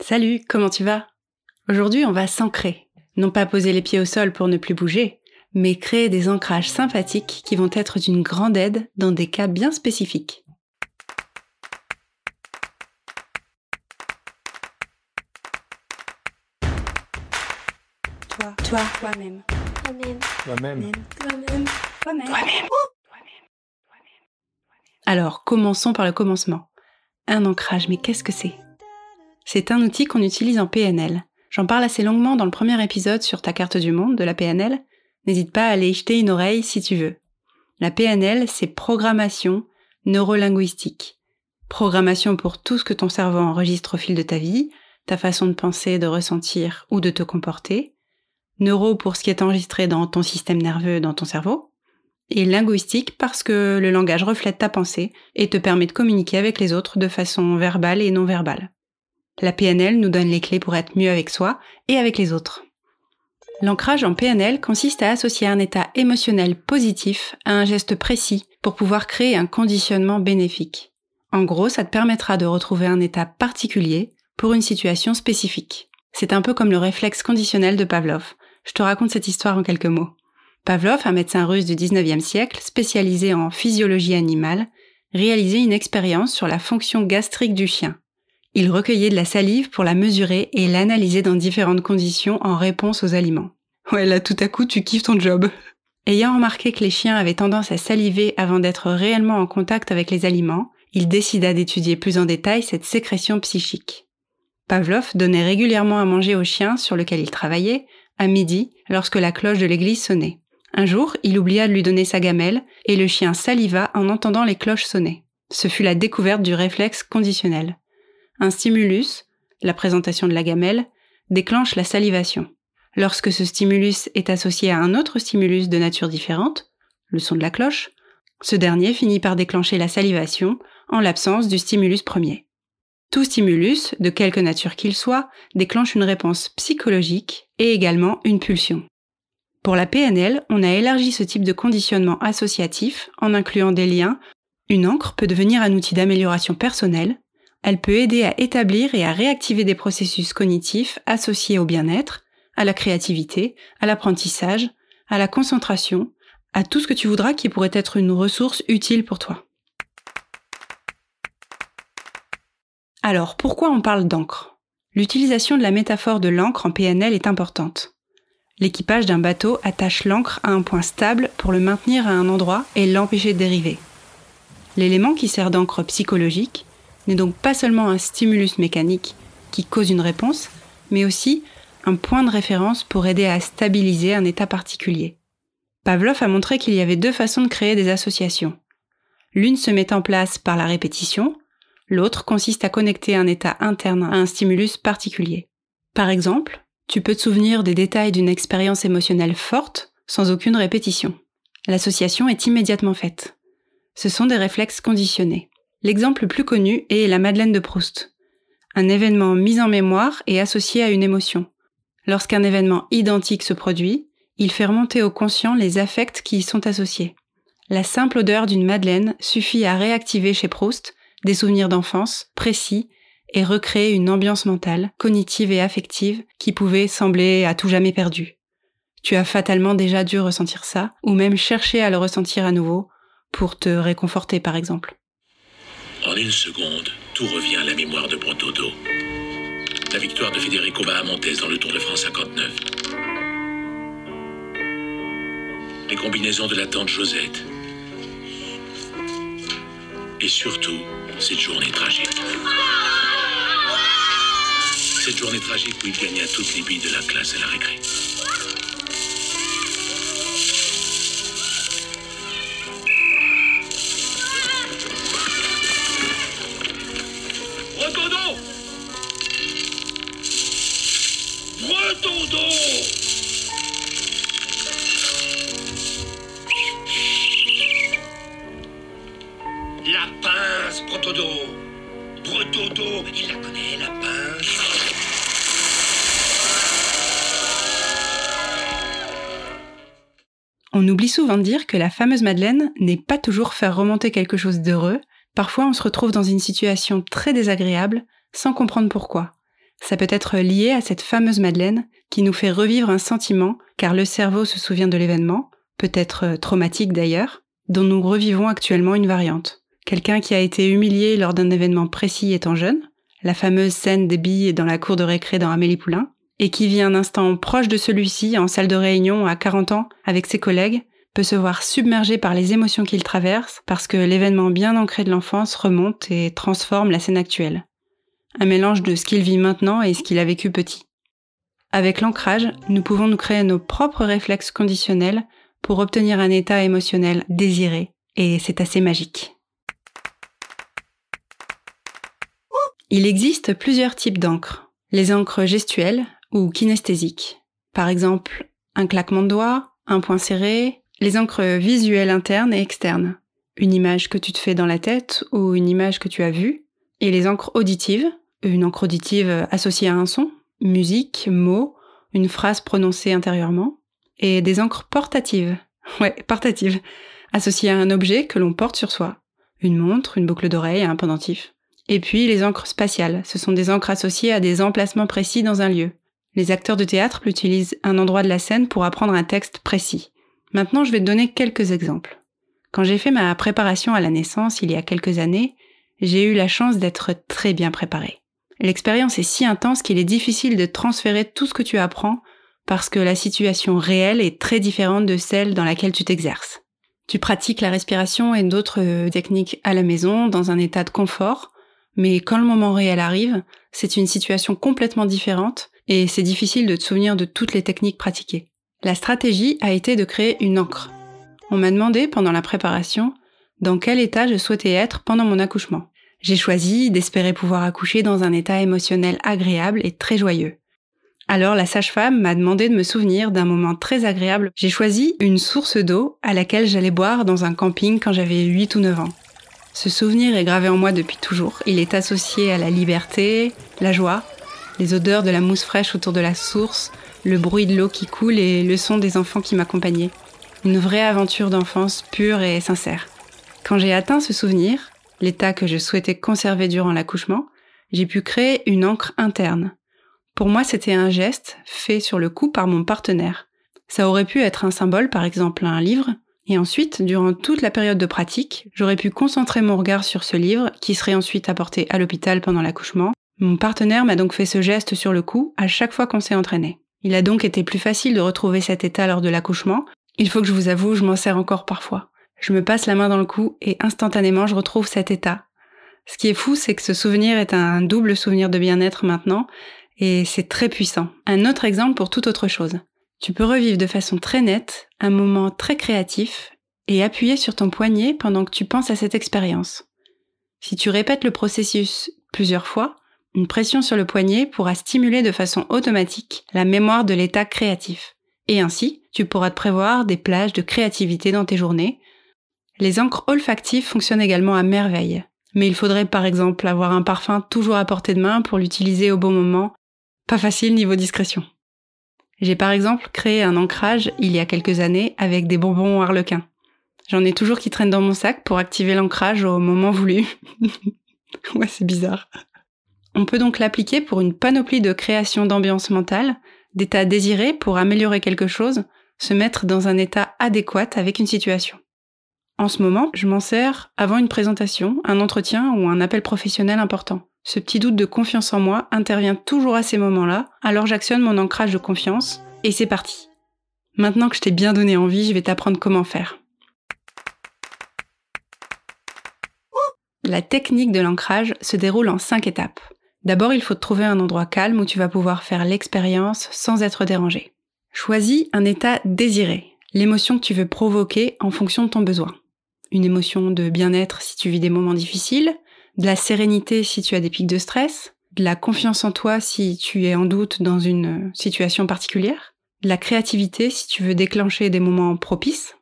Salut, comment tu vas? Aujourd'hui, on va s'ancrer. Non pas poser les pieds au sol pour ne plus bouger, mais créer des ancrages sympathiques qui vont être d'une grande aide dans des cas bien spécifiques. Toi, toi, toi-même. Toi-même. Toi-même. Toi-même. Toi-même. Alors, commençons par le commencement. Un ancrage, mais qu'est-ce que c'est? C'est un outil qu'on utilise en PNL. J'en parle assez longuement dans le premier épisode sur ta carte du monde de la PNL. N'hésite pas à aller jeter une oreille si tu veux. La PNL, c'est programmation neurolinguistique. Programmation pour tout ce que ton cerveau enregistre au fil de ta vie, ta façon de penser, de ressentir ou de te comporter. Neuro pour ce qui est enregistré dans ton système nerveux, dans ton cerveau et linguistique parce que le langage reflète ta pensée et te permet de communiquer avec les autres de façon verbale et non verbale. La PNL nous donne les clés pour être mieux avec soi et avec les autres. L'ancrage en PNL consiste à associer un état émotionnel positif à un geste précis pour pouvoir créer un conditionnement bénéfique. En gros, ça te permettra de retrouver un état particulier pour une situation spécifique. C'est un peu comme le réflexe conditionnel de Pavlov. Je te raconte cette histoire en quelques mots. Pavlov, un médecin russe du 19e siècle spécialisé en physiologie animale, réalisait une expérience sur la fonction gastrique du chien. Il recueillait de la salive pour la mesurer et l'analyser dans différentes conditions en réponse aux aliments. Ouais, là tout à coup tu kiffes ton job. Ayant remarqué que les chiens avaient tendance à saliver avant d'être réellement en contact avec les aliments, il décida d'étudier plus en détail cette sécrétion psychique. Pavlov donnait régulièrement à manger au chien sur lequel il travaillait, à midi, lorsque la cloche de l'église sonnait. Un jour, il oublia de lui donner sa gamelle, et le chien saliva en entendant les cloches sonner. Ce fut la découverte du réflexe conditionnel. Un stimulus, la présentation de la gamelle, déclenche la salivation. Lorsque ce stimulus est associé à un autre stimulus de nature différente, le son de la cloche, ce dernier finit par déclencher la salivation en l'absence du stimulus premier. Tout stimulus, de quelque nature qu'il soit, déclenche une réponse psychologique et également une pulsion. Pour la PNL, on a élargi ce type de conditionnement associatif en incluant des liens. Une encre peut devenir un outil d'amélioration personnelle. Elle peut aider à établir et à réactiver des processus cognitifs associés au bien-être, à la créativité, à l'apprentissage, à la concentration, à tout ce que tu voudras qui pourrait être une ressource utile pour toi. Alors, pourquoi on parle d'encre? L'utilisation de la métaphore de l'encre en PNL est importante. L'équipage d'un bateau attache l'ancre à un point stable pour le maintenir à un endroit et l'empêcher de dériver. L'élément qui sert d'encre psychologique n'est donc pas seulement un stimulus mécanique qui cause une réponse, mais aussi un point de référence pour aider à stabiliser un état particulier. Pavlov a montré qu'il y avait deux façons de créer des associations. L'une se met en place par la répétition, l'autre consiste à connecter un état interne à un stimulus particulier. Par exemple, tu peux te souvenir des détails d'une expérience émotionnelle forte sans aucune répétition. L'association est immédiatement faite. Ce sont des réflexes conditionnés. L'exemple le plus connu est la Madeleine de Proust. Un événement mis en mémoire et associé à une émotion. Lorsqu'un événement identique se produit, il fait remonter au conscient les affects qui y sont associés. La simple odeur d'une Madeleine suffit à réactiver chez Proust des souvenirs d'enfance précis et recréer une ambiance mentale, cognitive et affective qui pouvait sembler à tout jamais perdue. Tu as fatalement déjà dû ressentir ça, ou même chercher à le ressentir à nouveau, pour te réconforter par exemple. Une seconde, tout revient à la mémoire de Protodo. La victoire de Federico Bahamontes dans le Tour de France 59. Les combinaisons de la tante Josette. Et surtout, cette journée tragique. Cette journée tragique où il gagna toutes les billes de la classe à la récré. On oublie souvent de dire que la fameuse Madeleine n'est pas toujours faire remonter quelque chose d'heureux. Parfois, on se retrouve dans une situation très désagréable sans comprendre pourquoi. Ça peut être lié à cette fameuse Madeleine qui nous fait revivre un sentiment, car le cerveau se souvient de l'événement, peut-être traumatique d'ailleurs, dont nous revivons actuellement une variante. Quelqu'un qui a été humilié lors d'un événement précis étant jeune, la fameuse scène des billes dans la cour de récré dans Amélie Poulain, et qui vit un instant proche de celui-ci en salle de réunion à 40 ans avec ses collègues, peut se voir submergé par les émotions qu'il traverse parce que l'événement bien ancré de l'enfance remonte et transforme la scène actuelle. Un mélange de ce qu'il vit maintenant et ce qu'il a vécu petit. Avec l'ancrage, nous pouvons nous créer nos propres réflexes conditionnels pour obtenir un état émotionnel désiré, et c'est assez magique. Il existe plusieurs types d'encre. Les encres gestuelles ou kinesthésiques. Par exemple, un claquement de doigts, un point serré, les encres visuelles internes et externes. Une image que tu te fais dans la tête ou une image que tu as vue. Et les encres auditives, une encre auditive associée à un son, musique, mots, une phrase prononcée intérieurement. Et des encres portatives, ouais, portatives, associées à un objet que l'on porte sur soi. Une montre, une boucle d'oreille, un pendentif. Et puis les encres spatiales, ce sont des encres associées à des emplacements précis dans un lieu. Les acteurs de théâtre utilisent un endroit de la scène pour apprendre un texte précis. Maintenant, je vais te donner quelques exemples. Quand j'ai fait ma préparation à la naissance il y a quelques années, j'ai eu la chance d'être très bien préparée. L'expérience est si intense qu'il est difficile de transférer tout ce que tu apprends parce que la situation réelle est très différente de celle dans laquelle tu t'exerces. Tu pratiques la respiration et d'autres euh, techniques à la maison dans un état de confort, mais quand le moment réel arrive, c'est une situation complètement différente et c'est difficile de te souvenir de toutes les techniques pratiquées. La stratégie a été de créer une encre. On m'a demandé pendant la préparation dans quel état je souhaitais être pendant mon accouchement. J'ai choisi d'espérer pouvoir accoucher dans un état émotionnel agréable et très joyeux. Alors la sage-femme m'a demandé de me souvenir d'un moment très agréable. J'ai choisi une source d'eau à laquelle j'allais boire dans un camping quand j'avais 8 ou 9 ans. Ce souvenir est gravé en moi depuis toujours. Il est associé à la liberté, la joie, les odeurs de la mousse fraîche autour de la source, le bruit de l'eau qui coule et le son des enfants qui m'accompagnaient. Une vraie aventure d'enfance pure et sincère. Quand j'ai atteint ce souvenir, l'état que je souhaitais conserver durant l'accouchement, j'ai pu créer une encre interne. Pour moi, c'était un geste fait sur le coup par mon partenaire. Ça aurait pu être un symbole, par exemple un livre, et ensuite, durant toute la période de pratique, j'aurais pu concentrer mon regard sur ce livre, qui serait ensuite apporté à l'hôpital pendant l'accouchement. Mon partenaire m'a donc fait ce geste sur le coup à chaque fois qu'on s'est entraîné. Il a donc été plus facile de retrouver cet état lors de l'accouchement. Il faut que je vous avoue, je m'en sers encore parfois. Je me passe la main dans le cou et instantanément je retrouve cet état. Ce qui est fou, c'est que ce souvenir est un double souvenir de bien-être maintenant et c'est très puissant. Un autre exemple pour toute autre chose. Tu peux revivre de façon très nette un moment très créatif et appuyer sur ton poignet pendant que tu penses à cette expérience. Si tu répètes le processus plusieurs fois, une pression sur le poignet pourra stimuler de façon automatique la mémoire de l'état créatif. Et ainsi, tu pourras te prévoir des plages de créativité dans tes journées, les encres olfactives fonctionnent également à merveille. Mais il faudrait par exemple avoir un parfum toujours à portée de main pour l'utiliser au bon moment. Pas facile niveau discrétion. J'ai par exemple créé un ancrage il y a quelques années avec des bonbons harlequins. J'en ai toujours qui traînent dans mon sac pour activer l'ancrage au moment voulu. ouais, c'est bizarre. On peut donc l'appliquer pour une panoplie de créations d'ambiance mentale, d'états désirés pour améliorer quelque chose, se mettre dans un état adéquat avec une situation. En ce moment, je m'en sers avant une présentation, un entretien ou un appel professionnel important. Ce petit doute de confiance en moi intervient toujours à ces moments-là, alors j'actionne mon ancrage de confiance et c'est parti. Maintenant que je t'ai bien donné envie, je vais t'apprendre comment faire. La technique de l'ancrage se déroule en cinq étapes. D'abord, il faut trouver un endroit calme où tu vas pouvoir faire l'expérience sans être dérangé. Choisis un état désiré, l'émotion que tu veux provoquer en fonction de ton besoin une émotion de bien-être si tu vis des moments difficiles, de la sérénité si tu as des pics de stress, de la confiance en toi si tu es en doute dans une situation particulière, de la créativité si tu veux déclencher des moments propices.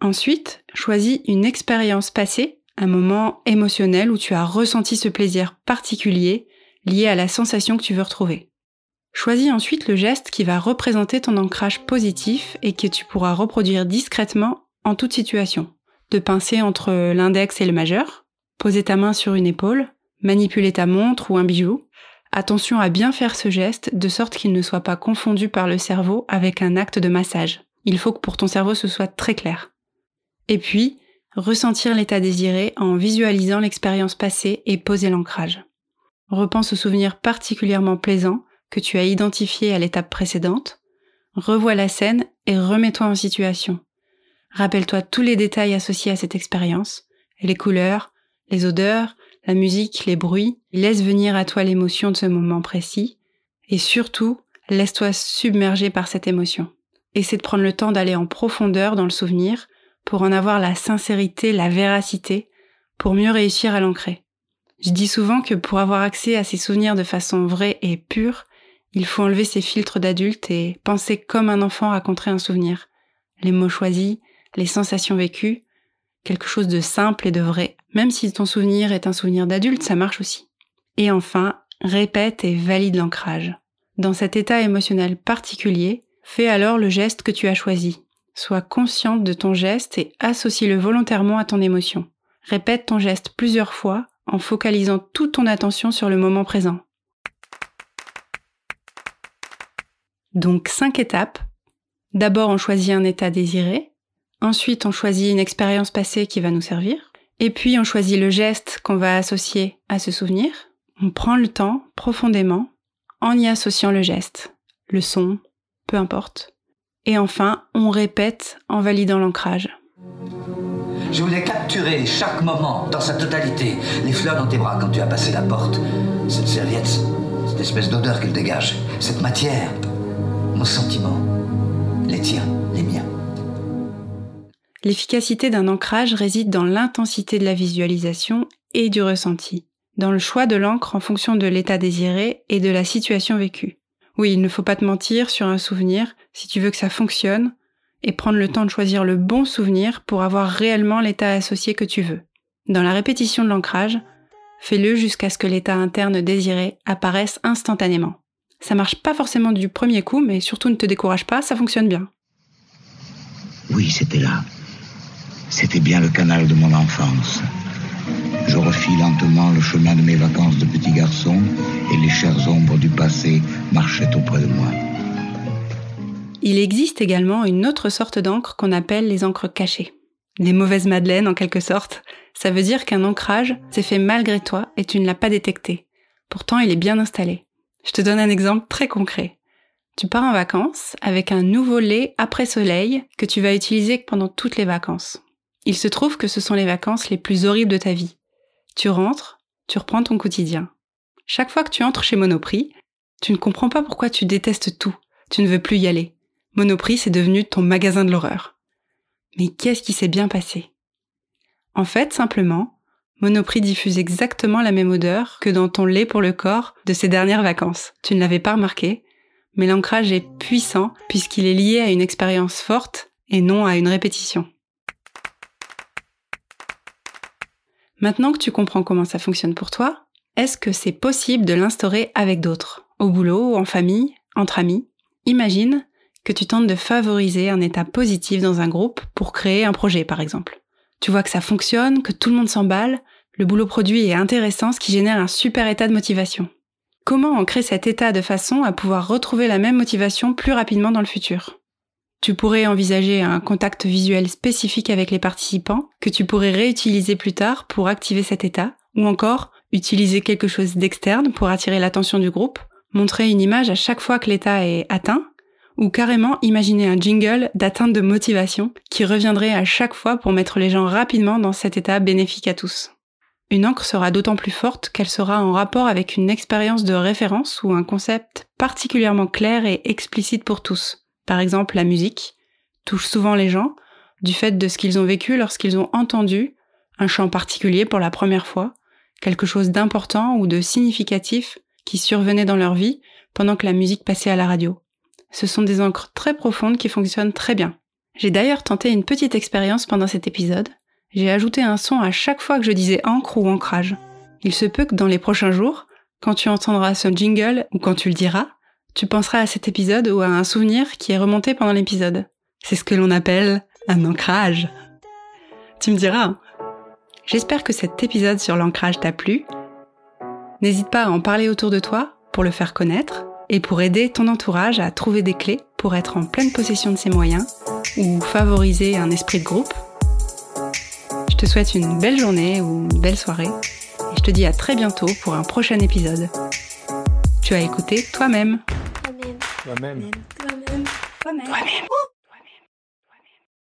Ensuite, choisis une expérience passée, un moment émotionnel où tu as ressenti ce plaisir particulier lié à la sensation que tu veux retrouver. Choisis ensuite le geste qui va représenter ton ancrage positif et que tu pourras reproduire discrètement en toute situation de pincer entre l'index et le majeur, poser ta main sur une épaule, manipuler ta montre ou un bijou, attention à bien faire ce geste de sorte qu'il ne soit pas confondu par le cerveau avec un acte de massage. Il faut que pour ton cerveau ce soit très clair. Et puis, ressentir l'état désiré en visualisant l'expérience passée et poser l'ancrage. Repense au souvenir particulièrement plaisant que tu as identifié à l'étape précédente, revois la scène et remets-toi en situation. Rappelle-toi tous les détails associés à cette expérience, les couleurs, les odeurs, la musique, les bruits, laisse venir à toi l'émotion de ce moment précis, et surtout, laisse-toi submerger par cette émotion. Essaie de prendre le temps d'aller en profondeur dans le souvenir pour en avoir la sincérité, la véracité, pour mieux réussir à l'ancrer. Je dis souvent que pour avoir accès à ces souvenirs de façon vraie et pure, il faut enlever ses filtres d'adulte et penser comme un enfant raconterait un souvenir. Les mots choisis, les sensations vécues, quelque chose de simple et de vrai. Même si ton souvenir est un souvenir d'adulte, ça marche aussi. Et enfin, répète et valide l'ancrage. Dans cet état émotionnel particulier, fais alors le geste que tu as choisi. Sois consciente de ton geste et associe-le volontairement à ton émotion. Répète ton geste plusieurs fois en focalisant toute ton attention sur le moment présent. Donc cinq étapes. D'abord on choisit un état désiré, ensuite on choisit une expérience passée qui va nous servir, et puis on choisit le geste qu'on va associer à ce souvenir. On prend le temps profondément en y associant le geste, le son, peu importe. Et enfin, on répète en validant l'ancrage. Je voulais capturer chaque moment dans sa totalité. Les fleurs dans tes bras quand tu as passé la porte. Cette serviette, cette espèce d'odeur qu'elle dégage. Cette matière. Nos sentiments. Les tiens, les miens. L'efficacité d'un ancrage réside dans l'intensité de la visualisation et du ressenti, dans le choix de l'encre en fonction de l'état désiré et de la situation vécue. Oui, il ne faut pas te mentir sur un souvenir si tu veux que ça fonctionne et prendre le temps de choisir le bon souvenir pour avoir réellement l'état associé que tu veux. Dans la répétition de l'ancrage, fais-le jusqu'à ce que l'état interne désiré apparaisse instantanément. Ça marche pas forcément du premier coup, mais surtout ne te décourage pas, ça fonctionne bien. Oui, c'était là. C'était bien le canal de mon enfance. Je refis lentement le chemin de mes vacances de petit garçon et les chères ombres du passé marchaient auprès de moi. Il existe également une autre sorte d'encre qu'on appelle les encres cachées. Les mauvaises madeleines en quelque sorte. Ça veut dire qu'un ancrage s'est fait malgré toi et tu ne l'as pas détecté. Pourtant, il est bien installé. Je te donne un exemple très concret. Tu pars en vacances avec un nouveau lait après soleil que tu vas utiliser pendant toutes les vacances. Il se trouve que ce sont les vacances les plus horribles de ta vie. Tu rentres, tu reprends ton quotidien. Chaque fois que tu entres chez Monoprix, tu ne comprends pas pourquoi tu détestes tout. Tu ne veux plus y aller. Monoprix, c'est devenu ton magasin de l'horreur. Mais qu'est-ce qui s'est bien passé? En fait, simplement, Monoprix diffuse exactement la même odeur que dans ton lait pour le corps de ces dernières vacances. Tu ne l'avais pas remarqué, mais l'ancrage est puissant puisqu'il est lié à une expérience forte et non à une répétition. Maintenant que tu comprends comment ça fonctionne pour toi, est-ce que c'est possible de l'instaurer avec d'autres, au boulot, en famille, entre amis? Imagine que tu tentes de favoriser un état positif dans un groupe pour créer un projet, par exemple. Tu vois que ça fonctionne, que tout le monde s'emballe, le boulot produit est intéressant, ce qui génère un super état de motivation. Comment ancrer cet état de façon à pouvoir retrouver la même motivation plus rapidement dans le futur? Tu pourrais envisager un contact visuel spécifique avec les participants que tu pourrais réutiliser plus tard pour activer cet état, ou encore utiliser quelque chose d'externe pour attirer l'attention du groupe, montrer une image à chaque fois que l'état est atteint, ou carrément imaginer un jingle d'atteinte de motivation qui reviendrait à chaque fois pour mettre les gens rapidement dans cet état bénéfique à tous. Une encre sera d'autant plus forte qu'elle sera en rapport avec une expérience de référence ou un concept particulièrement clair et explicite pour tous, par exemple la musique, touche souvent les gens du fait de ce qu'ils ont vécu lorsqu'ils ont entendu un chant particulier pour la première fois, quelque chose d'important ou de significatif qui survenait dans leur vie pendant que la musique passait à la radio. Ce sont des encres très profondes qui fonctionnent très bien. J'ai d'ailleurs tenté une petite expérience pendant cet épisode. J'ai ajouté un son à chaque fois que je disais encre ou ancrage. Il se peut que dans les prochains jours, quand tu entendras ce jingle ou quand tu le diras, tu penseras à cet épisode ou à un souvenir qui est remonté pendant l'épisode. C'est ce que l'on appelle un ancrage. Tu me diras. J'espère que cet épisode sur l'ancrage t'a plu. N'hésite pas à en parler autour de toi, pour le faire connaître et pour aider ton entourage à trouver des clés pour être en pleine possession de ses moyens ou favoriser un esprit de groupe. Je te souhaite une belle journée ou une belle soirée et je te dis à très bientôt pour un prochain épisode. Tu as écouté toi-même. Toi-même. Toi-même. Toi-même. Toi-même.